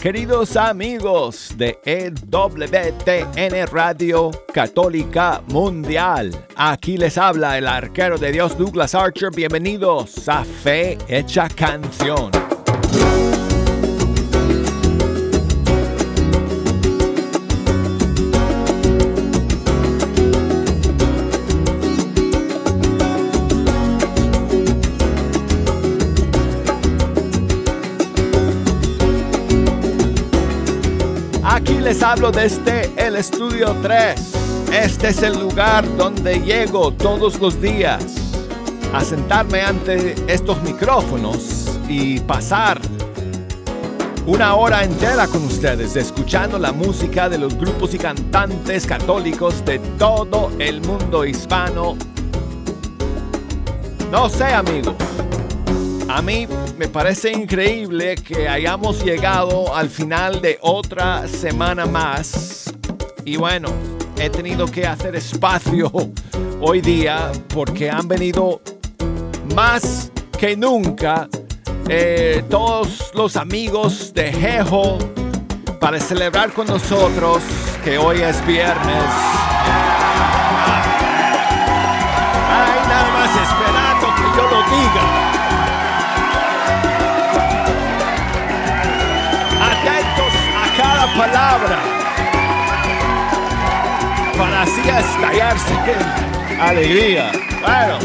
Queridos amigos de EWTN Radio Católica Mundial. Aquí les habla el arquero de Dios Douglas Archer. Bienvenidos a Fe Hecha Canción. Hablo desde el estudio 3. Este es el lugar donde llego todos los días a sentarme ante estos micrófonos y pasar una hora entera con ustedes escuchando la música de los grupos y cantantes católicos de todo el mundo hispano. No sé amigos, a mí me parece increíble que hayamos llegado al final de otra semana más. Y bueno, he tenido que hacer espacio hoy día porque han venido más que nunca eh, todos los amigos de Jejo para celebrar con nosotros que hoy es viernes. Ay, nada más esperando que yo lo diga. Palabra para así estallarse en alegría. Bueno,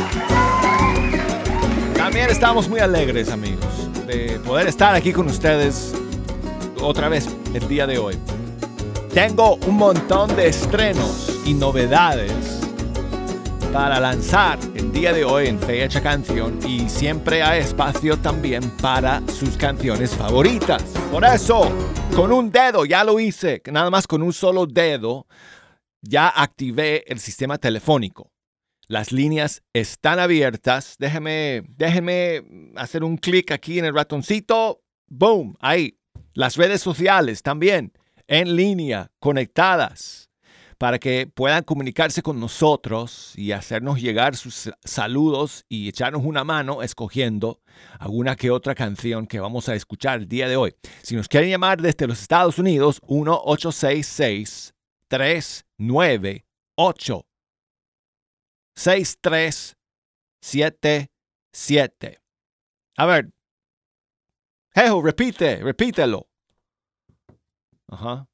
también estamos muy alegres, amigos, de poder estar aquí con ustedes otra vez el día de hoy. Tengo un montón de estrenos y novedades para lanzar el día de hoy en Fecha Canción y siempre hay espacio también para sus canciones favoritas. Por eso, con un dedo, ya lo hice, nada más con un solo dedo, ya activé el sistema telefónico. Las líneas están abiertas. Déjeme, déjeme hacer un clic aquí en el ratoncito. Boom, ahí. Las redes sociales también en línea, conectadas para que puedan comunicarse con nosotros y hacernos llegar sus saludos y echarnos una mano escogiendo alguna que otra canción que vamos a escuchar el día de hoy. Si nos quieren llamar desde los Estados Unidos, 1-866-398 6377. A ver. Jejo, repite, repítelo. Ajá.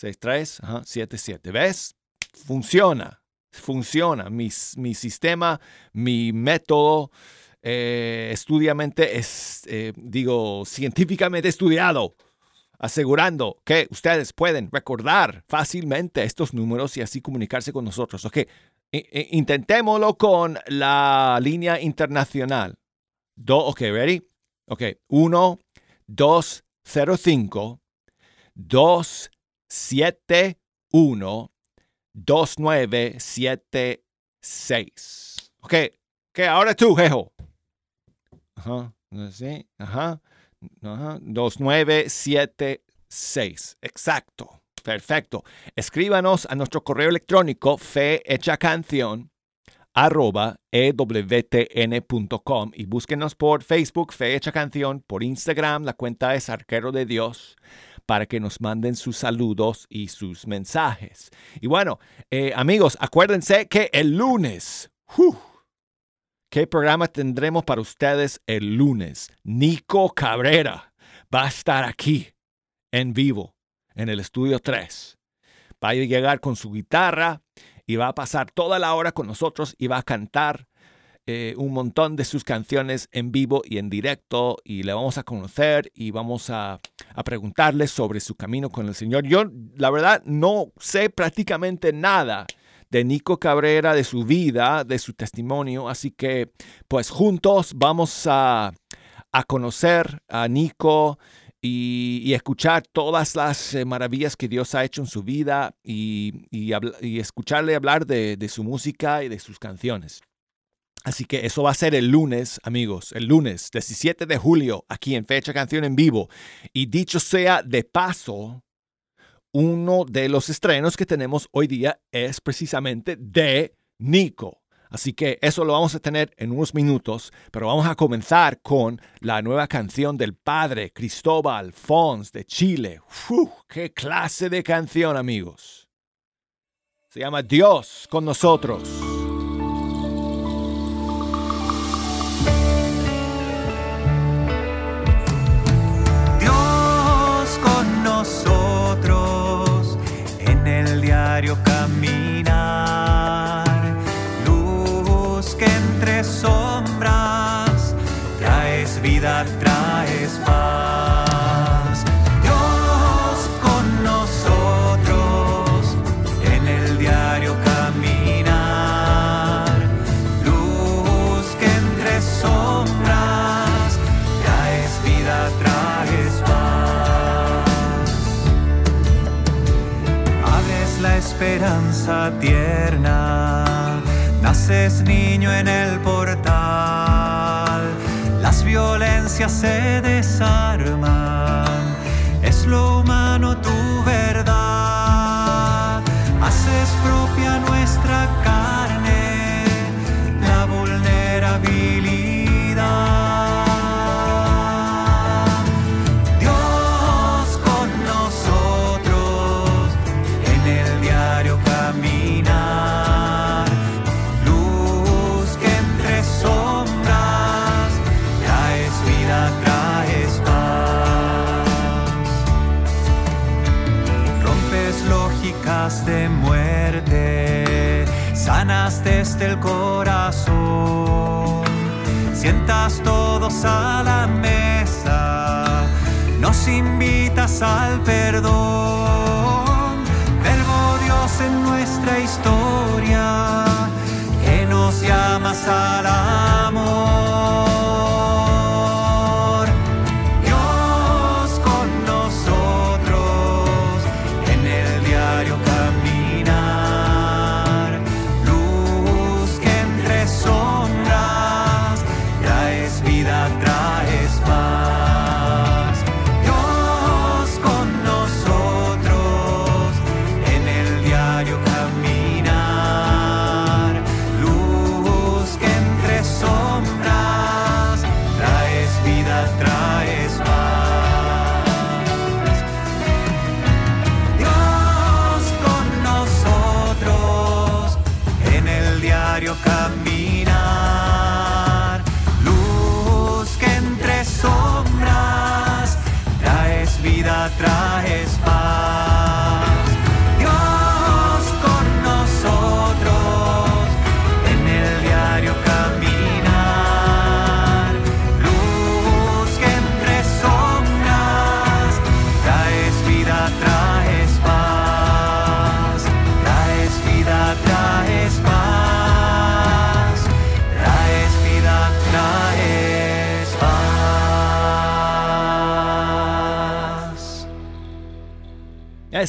6377. ¿Ves? Funciona. Funciona. Mi, mi sistema, mi método eh, estudiamente es, eh, digo, científicamente estudiado, asegurando que ustedes pueden recordar fácilmente estos números y así comunicarse con nosotros. Ok, intentémoslo con la línea internacional. Do, ok, ready? Ok, 1, 2, 0, 5, 2, 71 2976. Ok, ok, ahora tú, Jejo. Ajá, sí, ajá, ajá, 2976. Exacto, perfecto. Escríbanos a nuestro correo electrónico canción arroba ewtn.com y búsquenos por Facebook, Fe Hecha Canción, por Instagram, la cuenta es Arquero de Dios para que nos manden sus saludos y sus mensajes. Y bueno, eh, amigos, acuérdense que el lunes, ¿qué programa tendremos para ustedes el lunes? Nico Cabrera va a estar aquí en vivo en el estudio 3. Va a llegar con su guitarra y va a pasar toda la hora con nosotros y va a cantar eh, un montón de sus canciones en vivo y en directo y le vamos a conocer y vamos a, a preguntarle sobre su camino con el Señor. Yo, la verdad, no sé prácticamente nada de Nico Cabrera, de su vida, de su testimonio, así que pues juntos vamos a, a conocer a Nico. Y, escuchar todas las eh, maravillas que Dios ha hecho en su vida y, y, escucharle hablar de, de, su música y de sus canciones. Así que eso va a ser el lunes, amigos, el lunes 17 de julio, aquí en Fecha Canción en Vivo. Y dicho sea de paso, uno de los estrenos que tenemos hoy día es precisamente de Nico. Así que eso lo vamos a tener en unos minutos, pero vamos a comenzar con la nueva canción del padre Cristóbal Fons de Chile. ¡Uf! ¡Qué clase de canción, amigos! Se llama Dios con nosotros. Tierna, naces niño en el portal, las violencias se desarman, muerte, sanas desde el corazón. Sientas todos a la mesa, nos invitas al perdón. Verbo Dios en nuestra historia, que nos llamas al amor.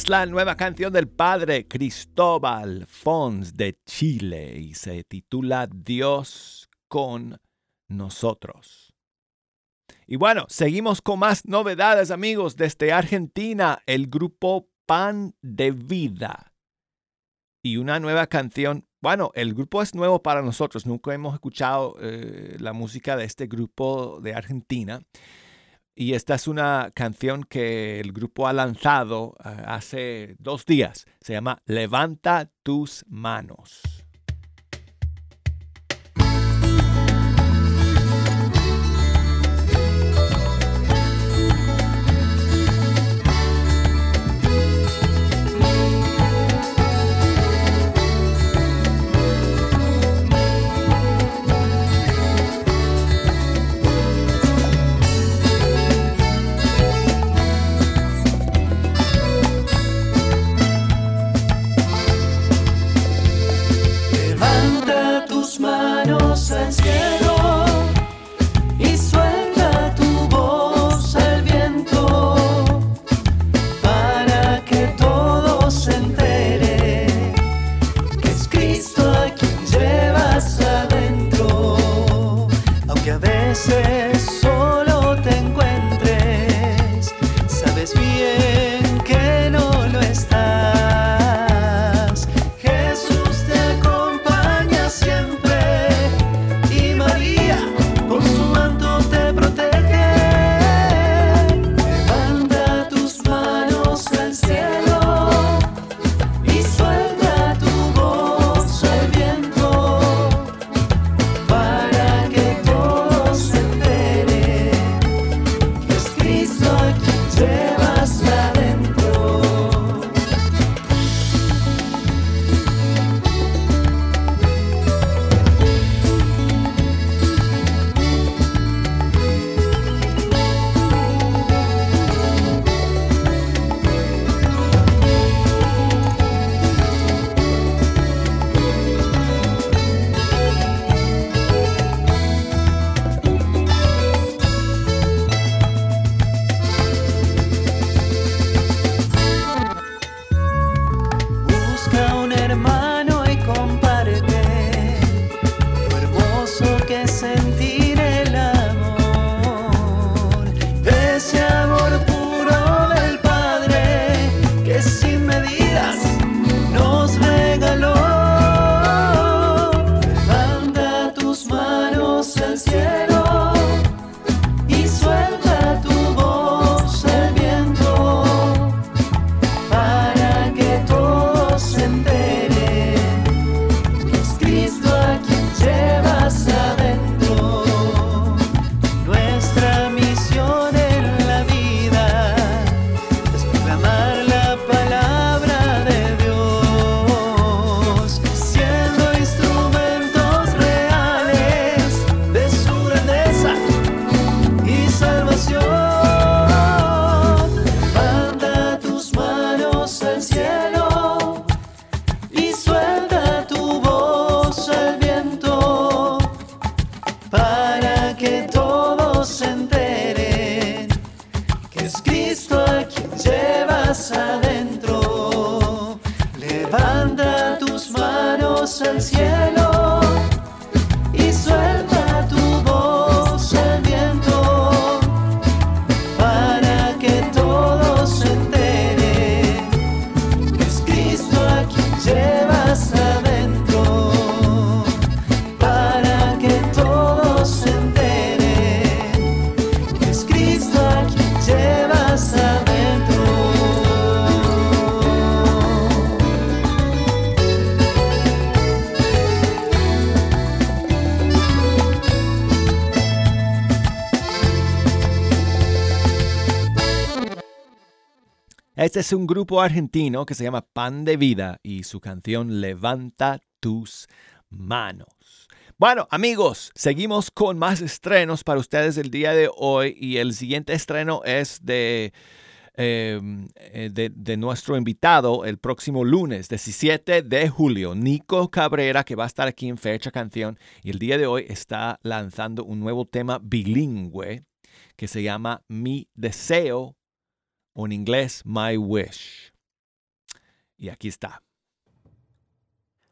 Es la nueva canción del padre Cristóbal Fons de Chile y se titula Dios con nosotros. Y bueno, seguimos con más novedades amigos desde Argentina, el grupo Pan de Vida. Y una nueva canción, bueno, el grupo es nuevo para nosotros, nunca hemos escuchado eh, la música de este grupo de Argentina. Y esta es una canción que el grupo ha lanzado eh, hace dos días. Se llama Levanta tus manos. un grupo argentino que se llama Pan de Vida y su canción Levanta tus manos. Bueno, amigos, seguimos con más estrenos para ustedes el día de hoy y el siguiente estreno es de, em, eh, de, nuestro invitado el próximo lunes 17 de julio, Nico Cabrera, que va a estar aquí en Fecha Canción y el día de hoy está lanzando un nuevo tema bilingüe que se llama Mi Deseo en inglés My Wish. Y aquí está.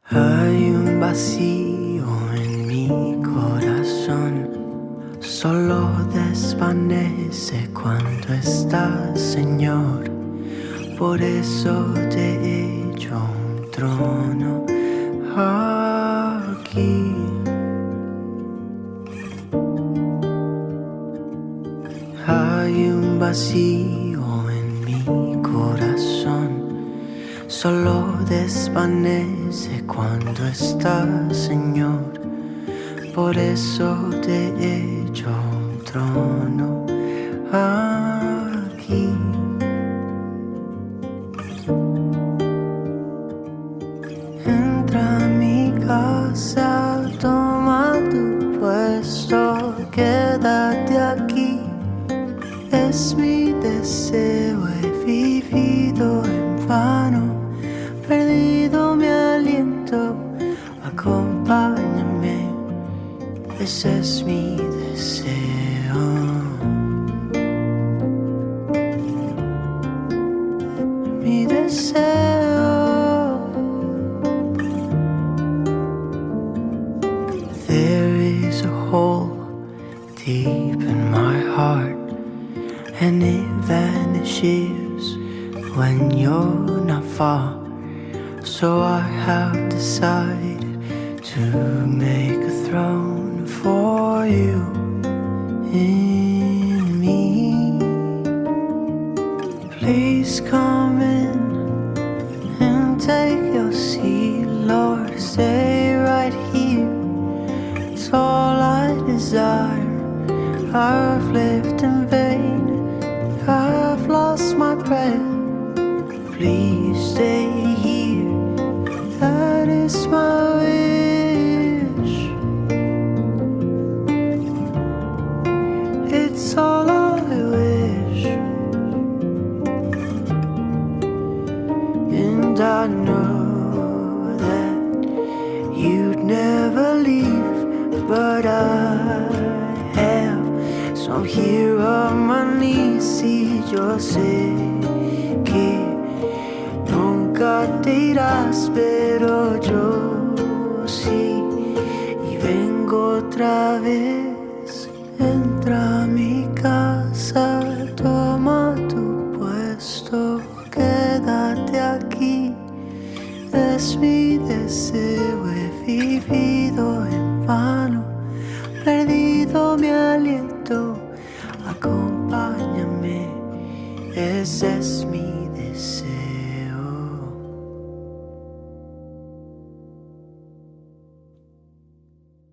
Hay un vacío en mi corazón, solo desvanece cuando estás, Señor. Por eso te he hecho un trono aquí. Hay un vacío solo desvanece cuando estás, Señor. Por eso te he hecho un trono aquí.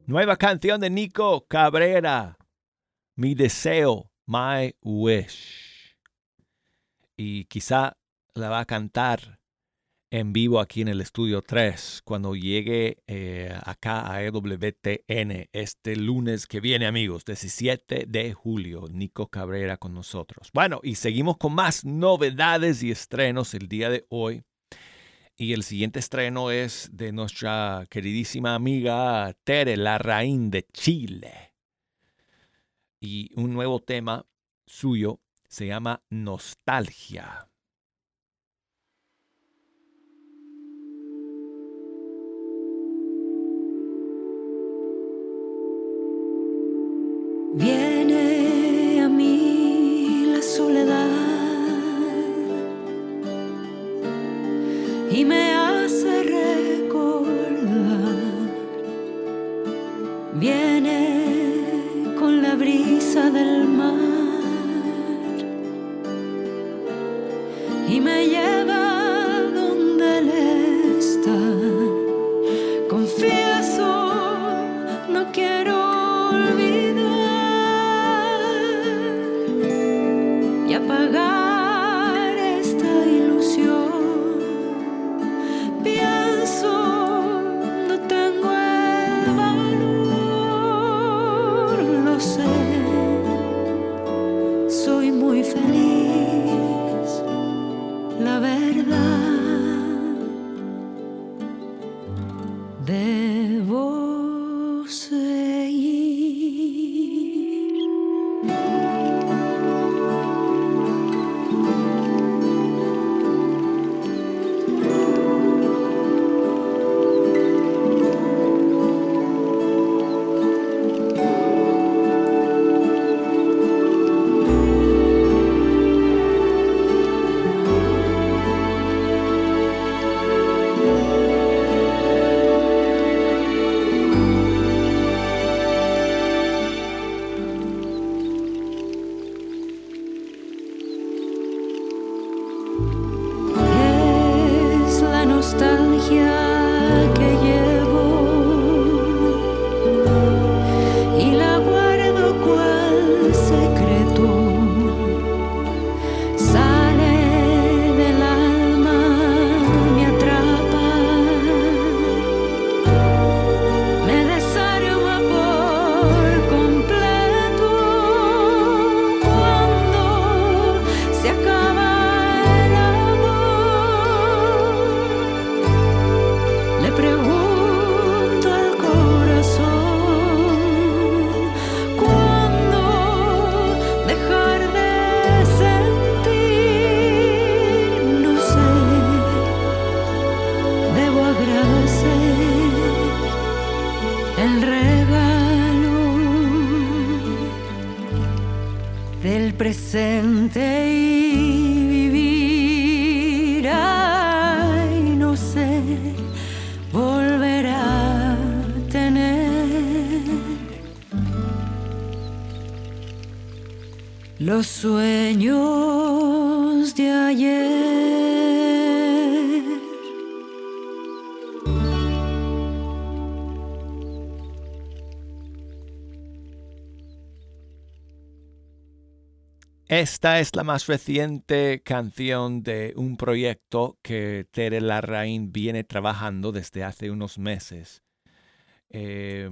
Nueva canción de Nico Cabrera. Mi deseo, my wish. Y quizá la va a cantar en vivo aquí en el estudio 3 cuando llegue eh, acá a EWTN este lunes que viene amigos, 17 de julio, Nico Cabrera con nosotros. Bueno, y seguimos con más novedades y estrenos el día de hoy. Y el siguiente estreno es de nuestra queridísima amiga Tere Larraín de Chile. Y un nuevo tema suyo se llama Nostalgia. Viene a mí la soledad del mar Esta es la más reciente canción de un proyecto que Tere Larraín viene trabajando desde hace unos meses. Eh,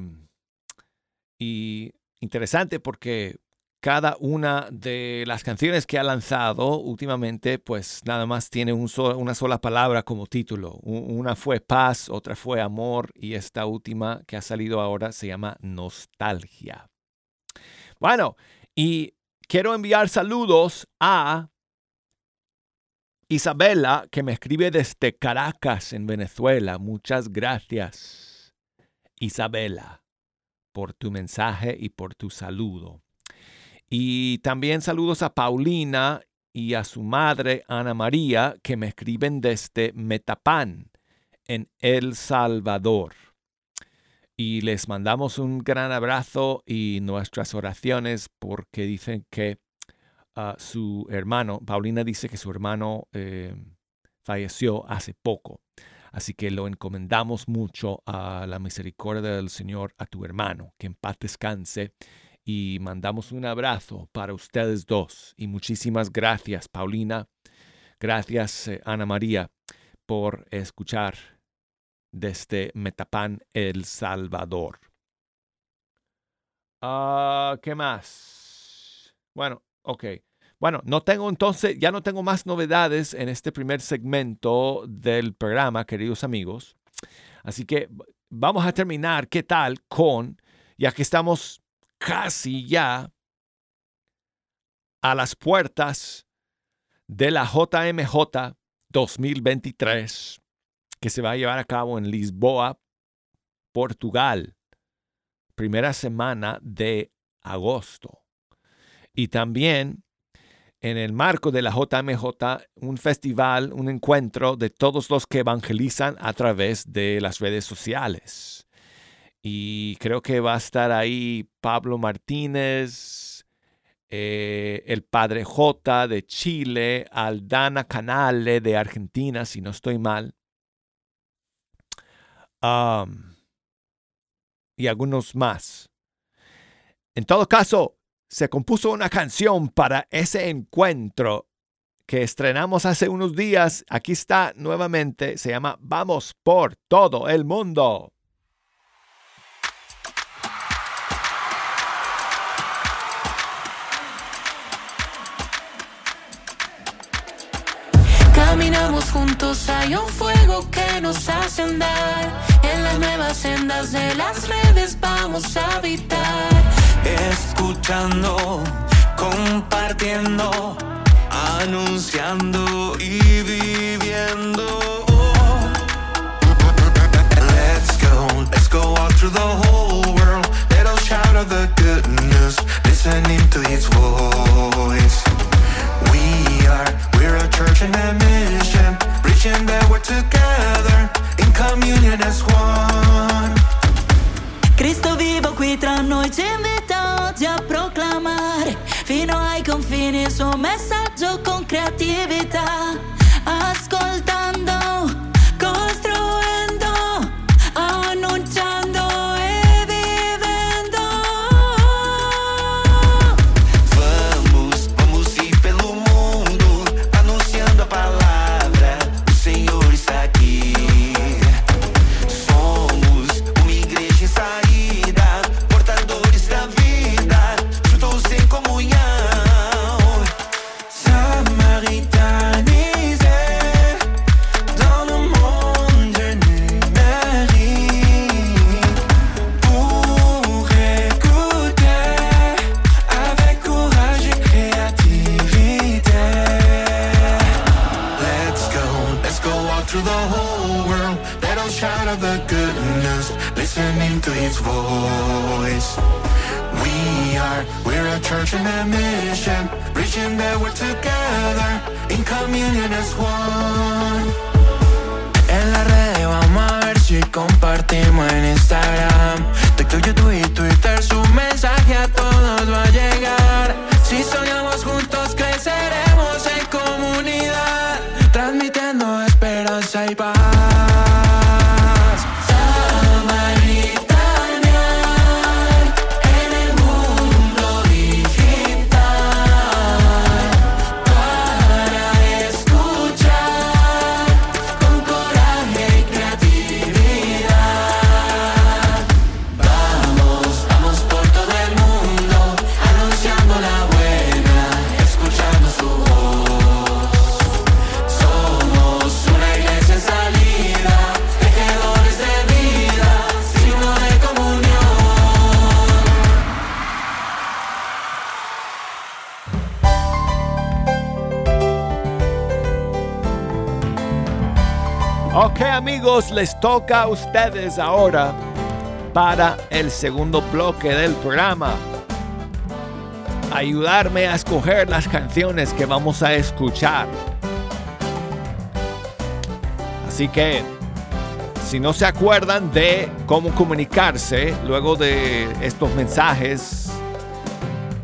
y interesante porque cada una de las canciones que ha lanzado últimamente, pues nada más tiene una sola palabra como título. Una fue paz, otra fue amor y esta última que ha salido ahora se llama nostalgia. Bueno, y quiero enviar saludos a Isabela, que me escribe desde Caracas, en Venezuela. Muchas gracias, Isabela, por tu mensaje y por tu saludo. Y también saludos a Paulina y a su madre, Ana María, que me escriben desde Metapán, en El Salvador. Y les mandamos un gran abrazo y nuestras oraciones porque dicen que ah, su hermano, Paulina dice que su hermano eh, falleció hace poco. Así que lo encomendamos mucho a la misericordia del Señor, a tu hermano, que en paz descanse. Y mandamos un abrazo para ustedes dos. Y muchísimas gracias, Paulina. Gracias, eh, Ana María, por escuchar desde Metapan, El Salvador. Ah, ¿Qué más? Bueno, ok. Bueno, no tengo entonces, ya no tengo más novedades en este primer segmento del programa, queridos amigos. Así que vamos a terminar, ¿qué tal? Con, ya que estamos casi ya a las puertas de la JMJ 2023, que se va a llevar a cabo en Lisboa, Portugal, primera semana de agosto. Y también en el marco de la JMJ un festival, un encuentro de todos los que evangelizan a través de las redes sociales. Y creo que va a estar ahí Pablo Martínez, eh, el Padre J de Chile, Aldana Canale de Argentina, si no estoy mal. Y algunos más. En todo caso, se compuso una canción para ese encuentro que estrenamos hace unos días. Aquí está nuevamente. Se llama Vamos por todo el mundo. Juntos, hay un fuego que nos hace andar. En las nuevas sendas de las redes vamos a habitar. escuchando, compartiendo, anunciando y viviendo. Let's go, let's go out through the whole world. Let us shout out the good news, listening to His voice. We are, we're a church in a mission, preaching that we're together in communion as one. Cristo vivo qui tra noi ci invita oggi a proclamare fino ai confini il suo messaggio con creatività. Ascoltando, amigos, les toca a ustedes ahora para el segundo bloque del programa. Ayudarme a escoger las canciones que vamos a escuchar. Así que, si no se acuerdan de cómo comunicarse luego de estos mensajes,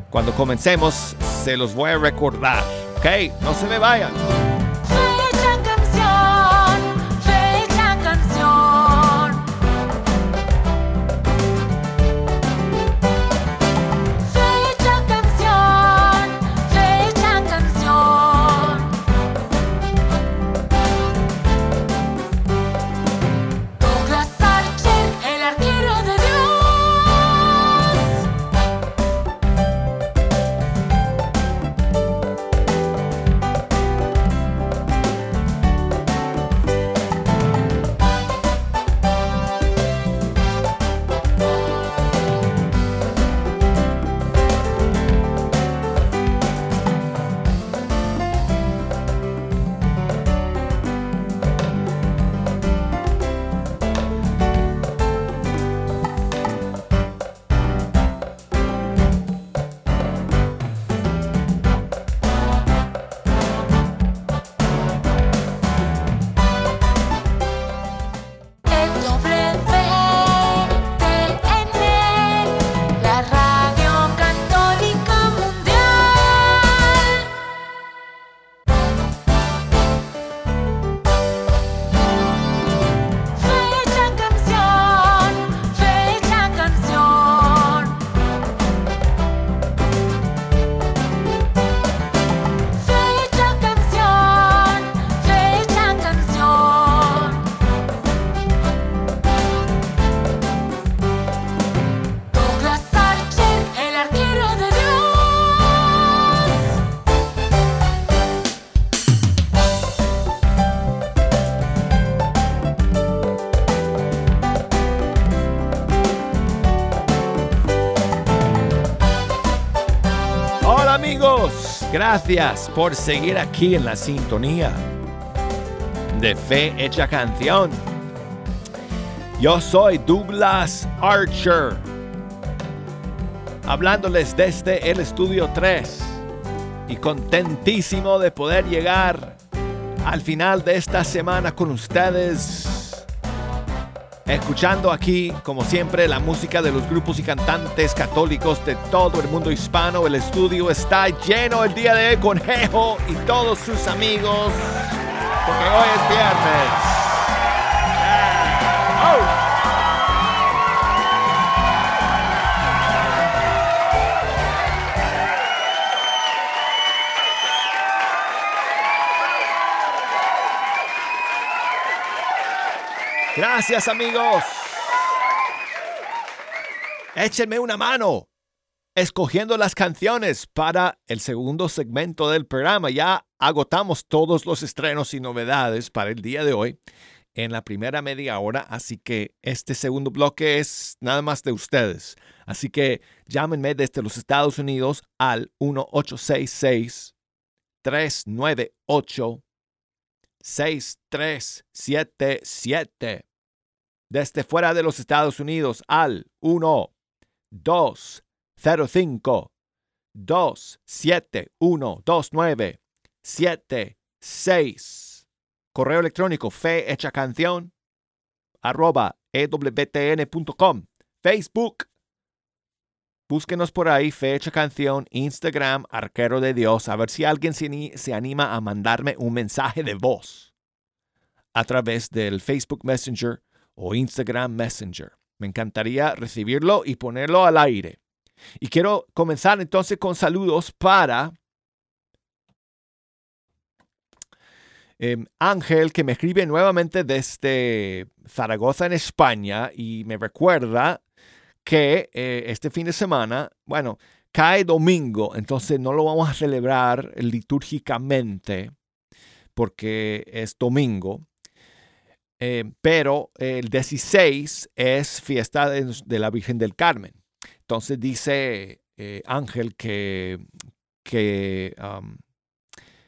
cuando comencemos se los voy a recordar. Ok, no se me vayan. Gracias por seguir aquí en la sintonía de Fe Hecha Canción. Yo soy Douglas Archer, hablándoles desde el estudio 3 y contentísimo de poder llegar al final de esta semana con ustedes escuchando aquí, como siempre, la música de los grupos y cantantes católicos de todo el mundo hispano. El estudio está lleno el día de hoy con Jejo y todos sus amigos, porque hoy es viernes. Gracias amigos. Échenme una mano escogiendo las canciones para el segundo segmento del programa. Ya agotamos todos los estrenos y novedades para el día de hoy en la primera media hora, así que este segundo bloque es nada más de ustedes. Así que llámenme desde los Estados Unidos al 1866 398 6377. Desde fuera de los Estados Unidos al 1 205 271 2976. Correo electrónico fe hecha canción arroba ewtn.com. Facebook. Búsquenos por ahí, Fecha Canción, Instagram, Arquero de Dios, a ver si alguien se, ani- se anima a mandarme un mensaje de voz a través del Facebook Messenger o Instagram Messenger. Me encantaría recibirlo y ponerlo al aire. Y quiero comenzar entonces con saludos para em, Ángel, que me escribe nuevamente desde Zaragoza, en España, y me recuerda que eh, este fin de semana, bueno, cae domingo, entonces no lo vamos a celebrar litúrgicamente porque es domingo. Eh, pero el 16 es fiesta de, la Virgen del Carmen. Entonces dice eh, Ángel que, que,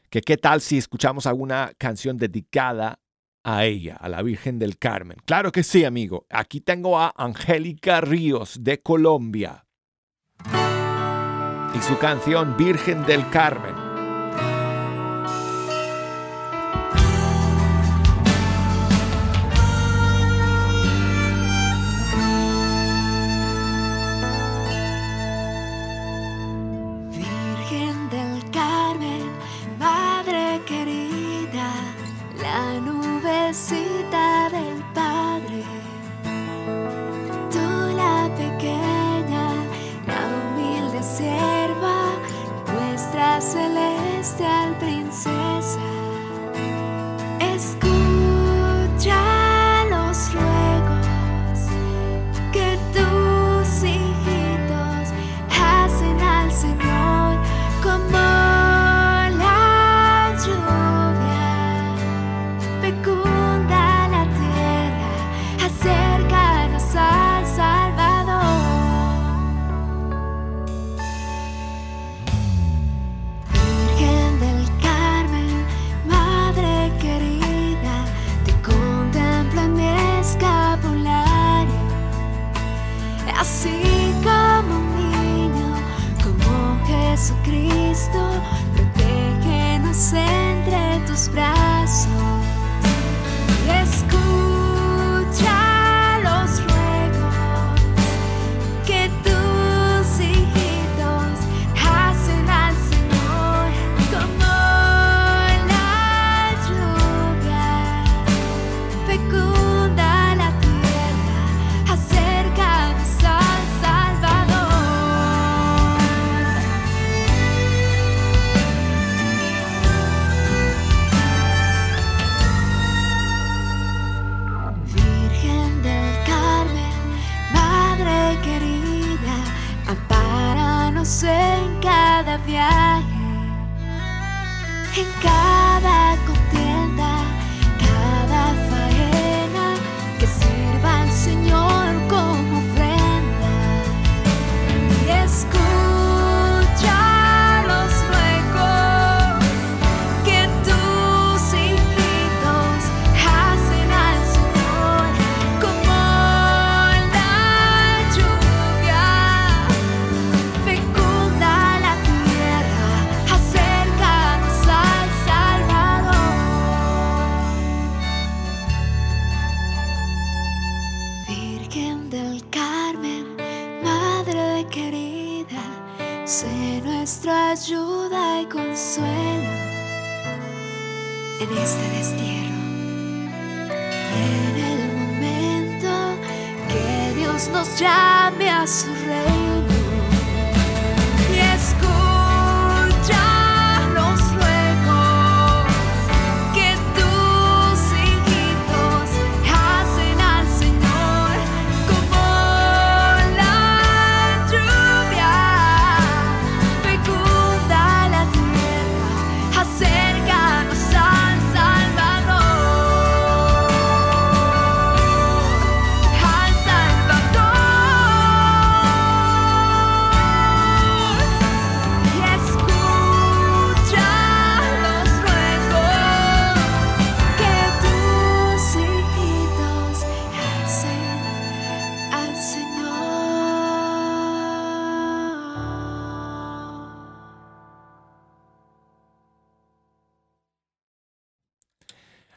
que qué tal si escuchamos alguna canción dedicada a ella, a la Virgen del Carmen. Claro que sí, amigo. Aquí tengo a Angélica Ríos de Colombia y su canción Virgen del Carmen.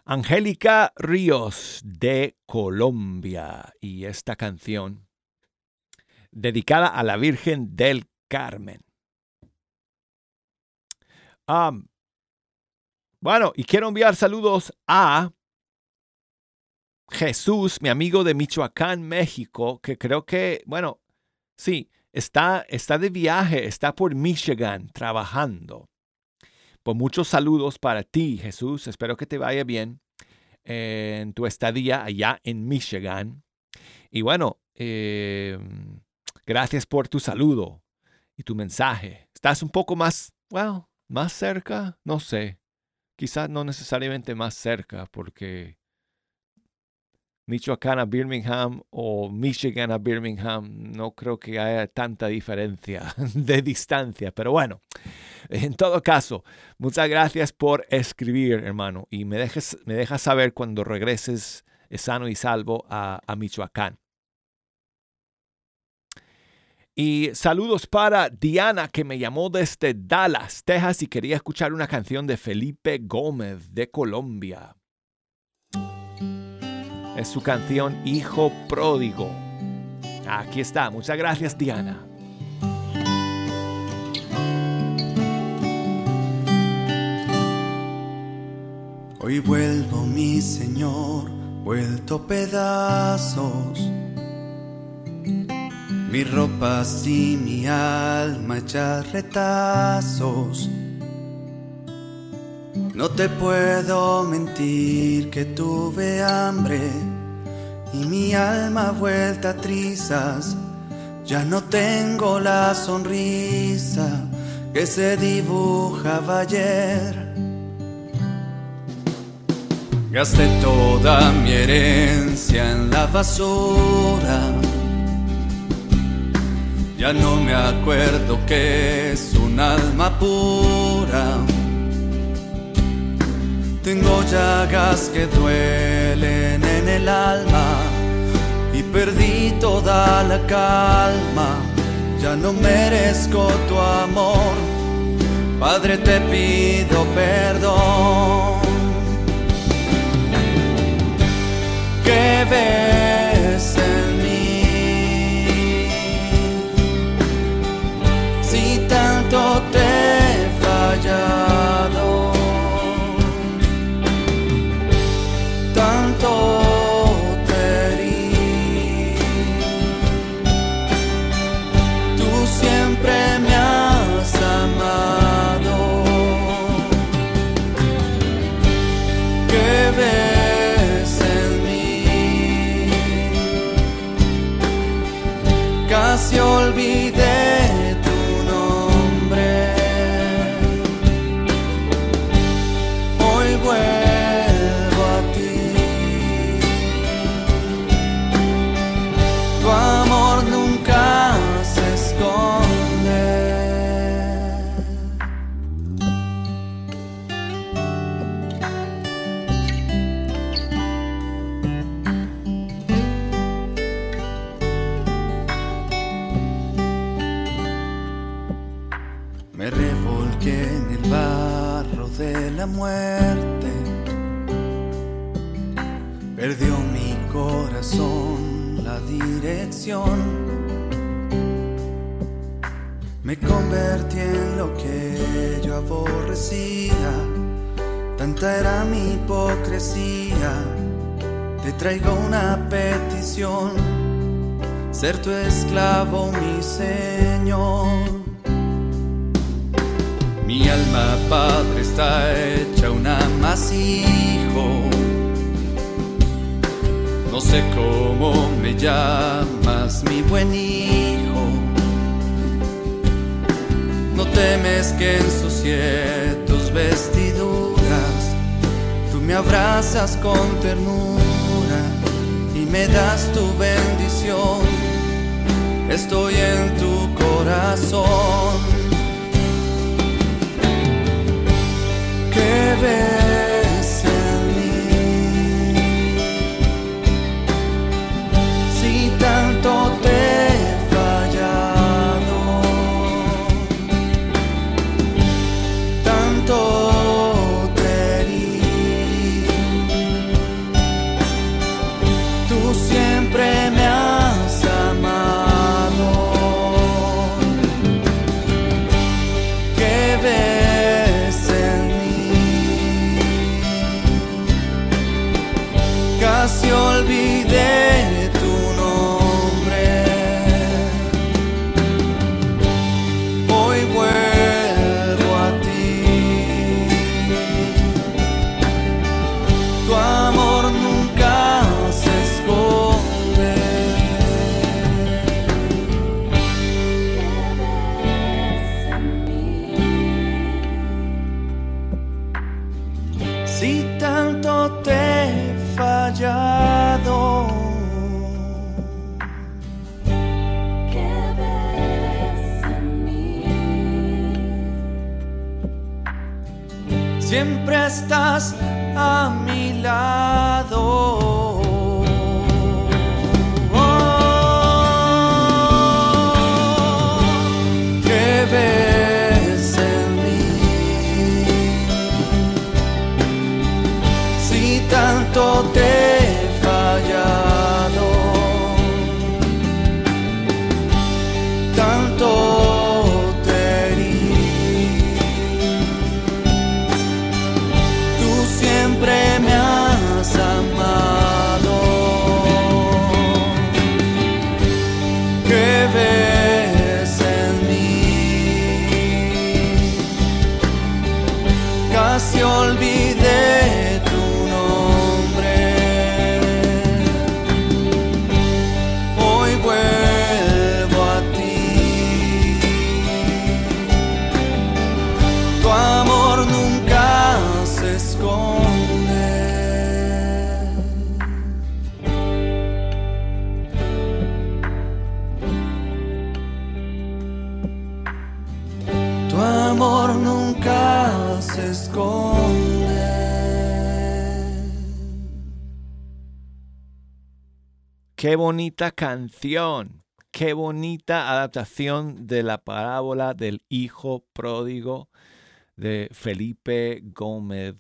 Angélica Ríos de Colombia y esta canción dedicada a la Virgen del Carmen. Am, bueno, y quiero enviar saludos a Jesús, mi amigo de Michoacán, México, que creo que, bueno, sí, está, está de viaje, está por Michigan trabajando. Pues muchos saludos para ti, Jesús. Espero que te vaya bien en tu estadía allá en Michigan. Y bueno, eh, gracias por tu saludo y tu mensaje. Estás un poco más, well, más cerca, no sé. Quizás no necesariamente más cerca, porque Michoacán a Birmingham o Michigan a Birmingham, no creo que haya tanta diferencia de distancia, pero bueno, en todo caso, muchas gracias por escribir, hermano, y me dejes, me dejas saber cuando regreses sano y salvo a, a Michoacán. Y saludos para Diana, que me llamó desde Dallas, Texas, y quería escuchar una canción de Felipe Gómez de Colombia. Es su canción Hijo Pródigo. Aquí está. Muchas gracias, Diana. Hoy vuelvo, mi Señor, vuelto pedazos. Mis ropas y mi alma hechas retazos. No te puedo mentir que tuve hambre y mi alma vuelta a trizas. Ya no tengo la sonrisa que se dibujaba ayer. Gasté toda mi herencia en la basura. Ya no me acuerdo que es un alma pura. Tengo llagas que duelen en el alma y perdí toda la calma. Ya no merezco tu amor. Padre, te pido perdón. ¿Qué Ser tu esclavo, mi Señor. Mi alma, Padre, está hecha un amasijo. No sé cómo me llamas, mi buen hijo. No temes que ensucie tus vestiduras. Tú me abrazas con ternura y me das tu bendición. Estoy en tu corazón. Qué bonita canción, qué bonita adaptación de la parábola del hijo pródigo de Felipe Gómez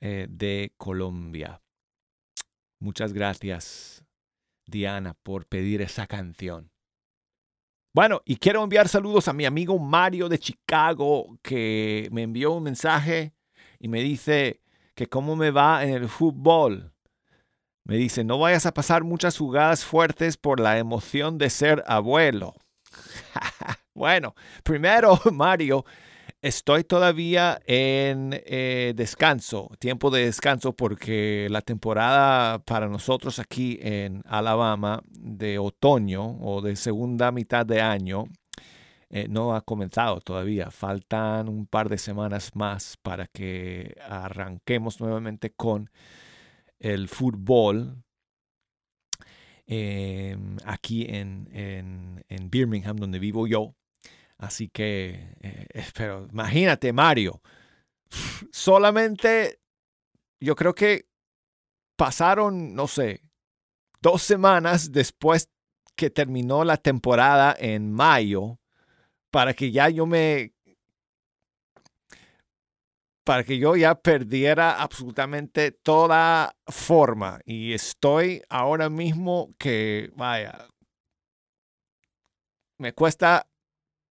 eh, de Colombia. Muchas gracias, Diana, por pedir esa canción. Bueno, y quiero enviar saludos a mi amigo Mario de Chicago, que me envió un mensaje y me dice que cómo me va en el fútbol. Me dice, no vayas a pasar muchas jugadas fuertes por la emoción de ser abuelo. bueno, primero, Mario, estoy todavía en eh, descanso, tiempo de descanso, porque la temporada para nosotros aquí en Alabama de otoño o de segunda mitad de año eh, no ha comenzado todavía. Faltan un par de semanas más para que arranquemos nuevamente con el fútbol eh, aquí en, en, en Birmingham, donde vivo yo. Así que, eh, pero imagínate, Mario, solamente yo creo que pasaron, no sé, dos semanas después que terminó la temporada en mayo para que ya yo me para que yo ya perdiera absolutamente toda forma y estoy ahora mismo que vaya me cuesta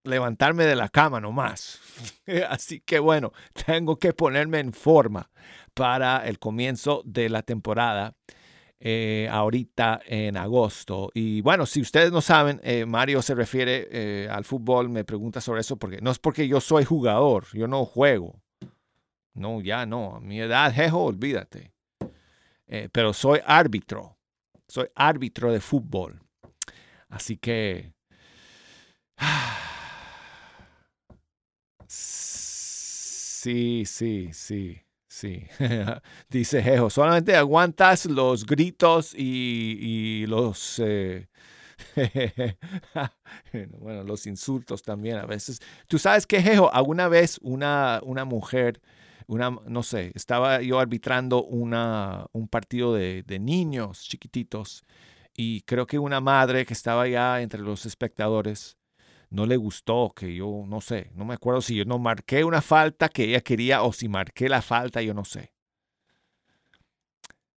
levantarme de la cama nomás. Así que bueno, tengo que ponerme en forma para el comienzo de la temporada eh, ahorita en agosto. Y bueno, si ustedes no saben, eh, Mario se refiere eh, al fútbol, me pregunta sobre eso, porque no es porque yo soy jugador, yo no juego. No, ya no, a mi edad, jejo, olvídate. Eh, pero soy árbitro, soy árbitro de fútbol. Así que... Sí, sí, sí, sí. Dice Jejo, solamente aguantas los gritos y, y los... eh, bueno, los insultos también a veces. Tú sabes que, Jejo, alguna vez una, una mujer, una, no sé, estaba yo arbitrando una, un partido de, de niños chiquititos y creo que una madre que estaba ya entre los espectadores no le gustó que yo, no sé, no me acuerdo si yo no marqué una falta que ella quería o si marqué la falta, yo no sé.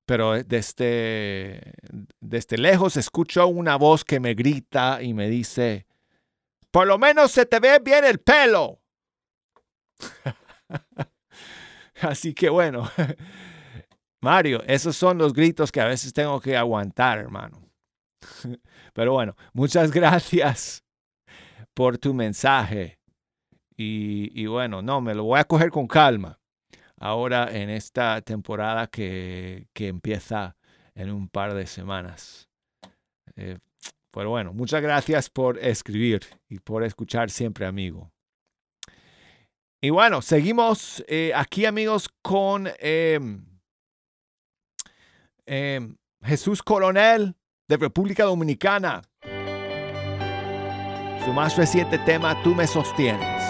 Pero desde, desde lejos escucho una voz que me grita y me dice, por lo menos se te ve bien el pelo. Así que bueno, Mario, esos son los gritos que a veces tengo que aguantar, hermano. Pero bueno, muchas gracias por tu mensaje. Y, y, bueno, no, me lo voy a coger con calma ahora en esta temporada que, que empieza en un par de semanas. Eh, pero bueno, muchas gracias por escribir y por escuchar siempre, amigo. Y bueno, seguimos eh, aquí, amigos, con eh, Jesús Coronel de República Dominicana. Su más reciente tema, Tú me sostienes.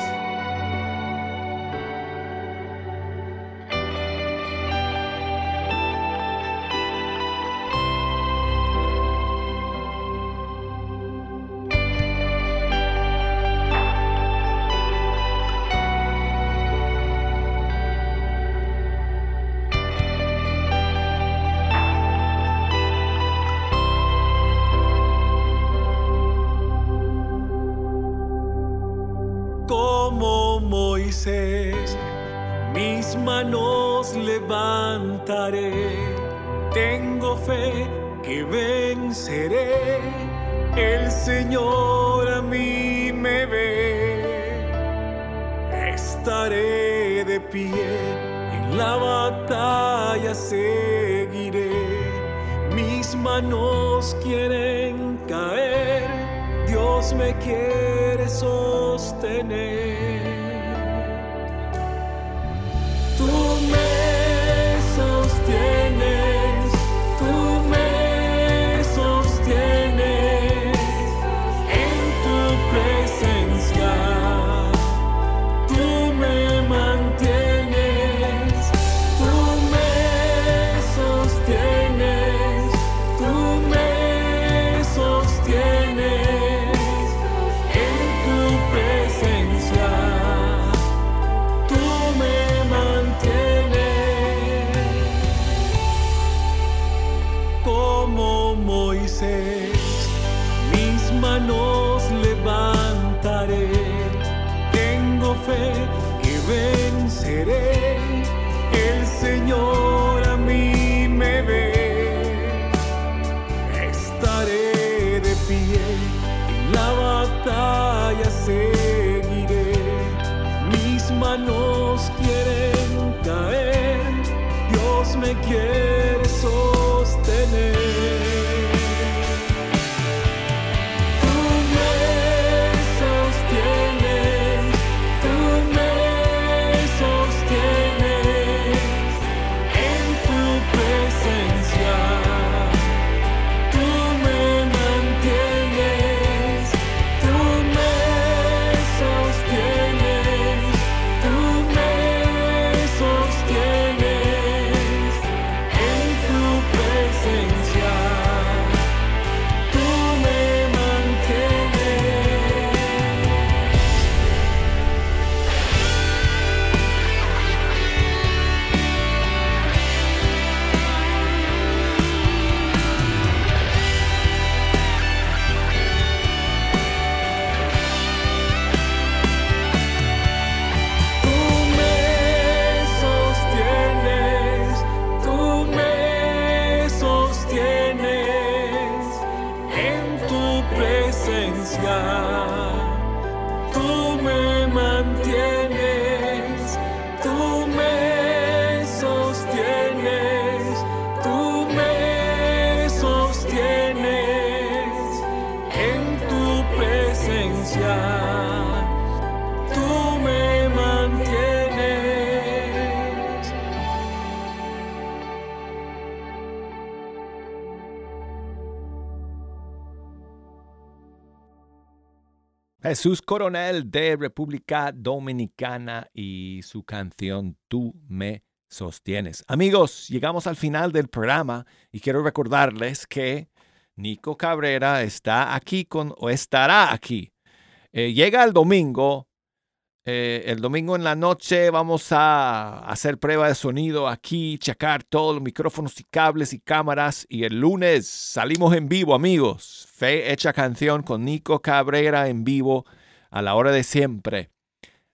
El Señor a mí me ve. Estaré de pie en la batalla, seguiré. Mis manos quieren caer. Dios me quiere sostener. Jesús Coronel de República Dominicana y su canción Tú me sostienes. Amigos, llegamos al final del programa y quiero recordarles que Nico Cabrera está aquí con o estará aquí. Eh, llega el domingo. Eh, el domingo en la noche vamos a hacer prueba de sonido aquí, checar todos los micrófonos y cables y cámaras. Y el lunes salimos en vivo, amigos. Fe hecha canción con Nico Cabrera en vivo a la hora de siempre.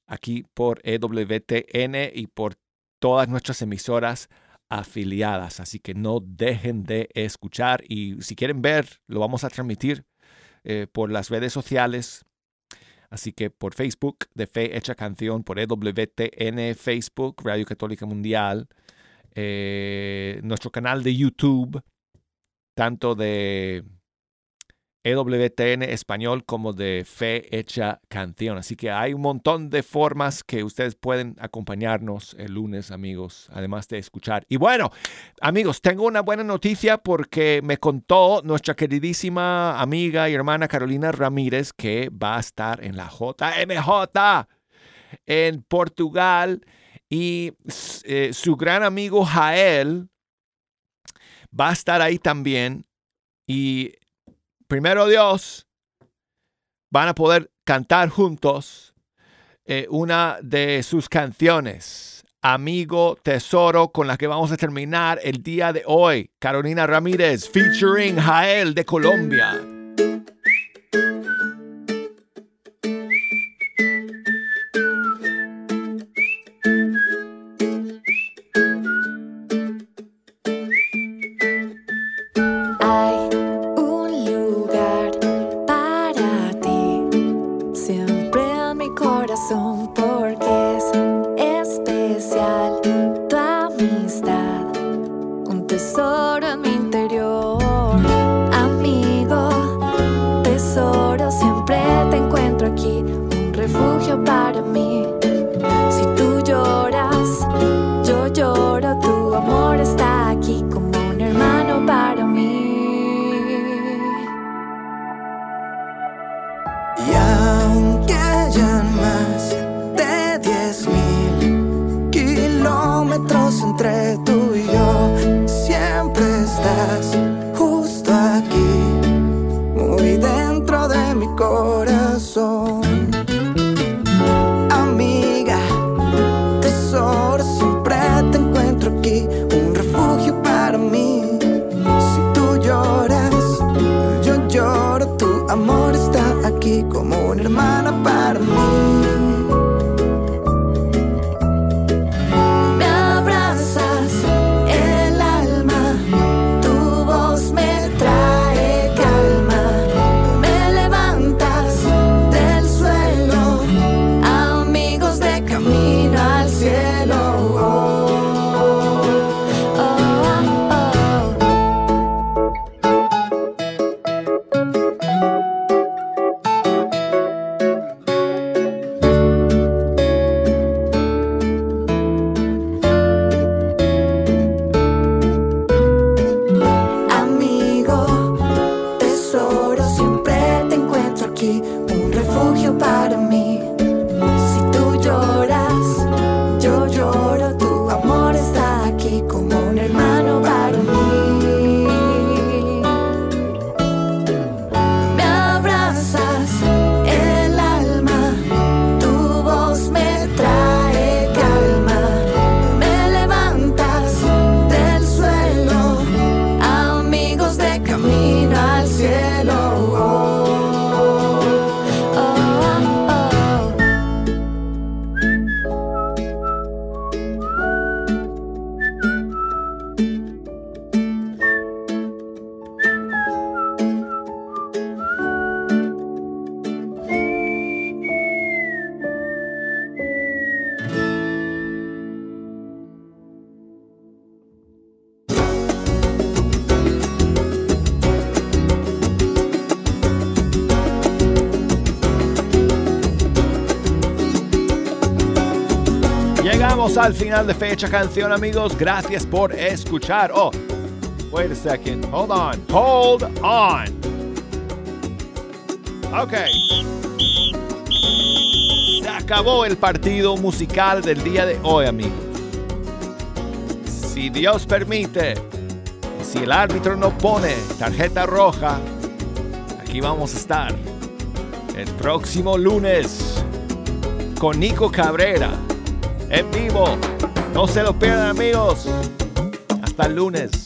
Aquí por EWTN y por todas nuestras emisoras afiliadas. Así que no dejen de escuchar. Y si quieren ver, lo vamos a transmitir eh, por las redes sociales. Así que por Facebook de Fe Hecha Canción, por EWTN Facebook, Radio Católica Mundial, eh, nuestro canal de YouTube, tanto de EWTN Español como de Fe Hecha Canción. Así que hay un montón de formas que ustedes pueden acompañarnos el lunes, amigos, además de escuchar. Y bueno, amigos, tengo una buena noticia porque me contó nuestra queridísima amiga y hermana Carolina Ramírez que va a estar en la JMJ en Portugal y eh, su gran amigo Jael va a estar ahí también. Y primero Dios, van a poder cantar juntos eh, una de sus canciones, Amigo Tesoro, con la que vamos a terminar el día de hoy. Carolina Ramírez, featuring Jael de Colombia. Al final de Fecha Canción, amigos. Gracias por escuchar. Oh, wait a second. Hold on. Hold on. Okay. acabó el partido musical del día de hoy, amigos. Si Dios permite, si el árbitro no pone tarjeta roja, aquí vamos a estar el próximo lunes con Nico Cabrera en vivo. No se lo pierdan, amigos. Hasta el lunes.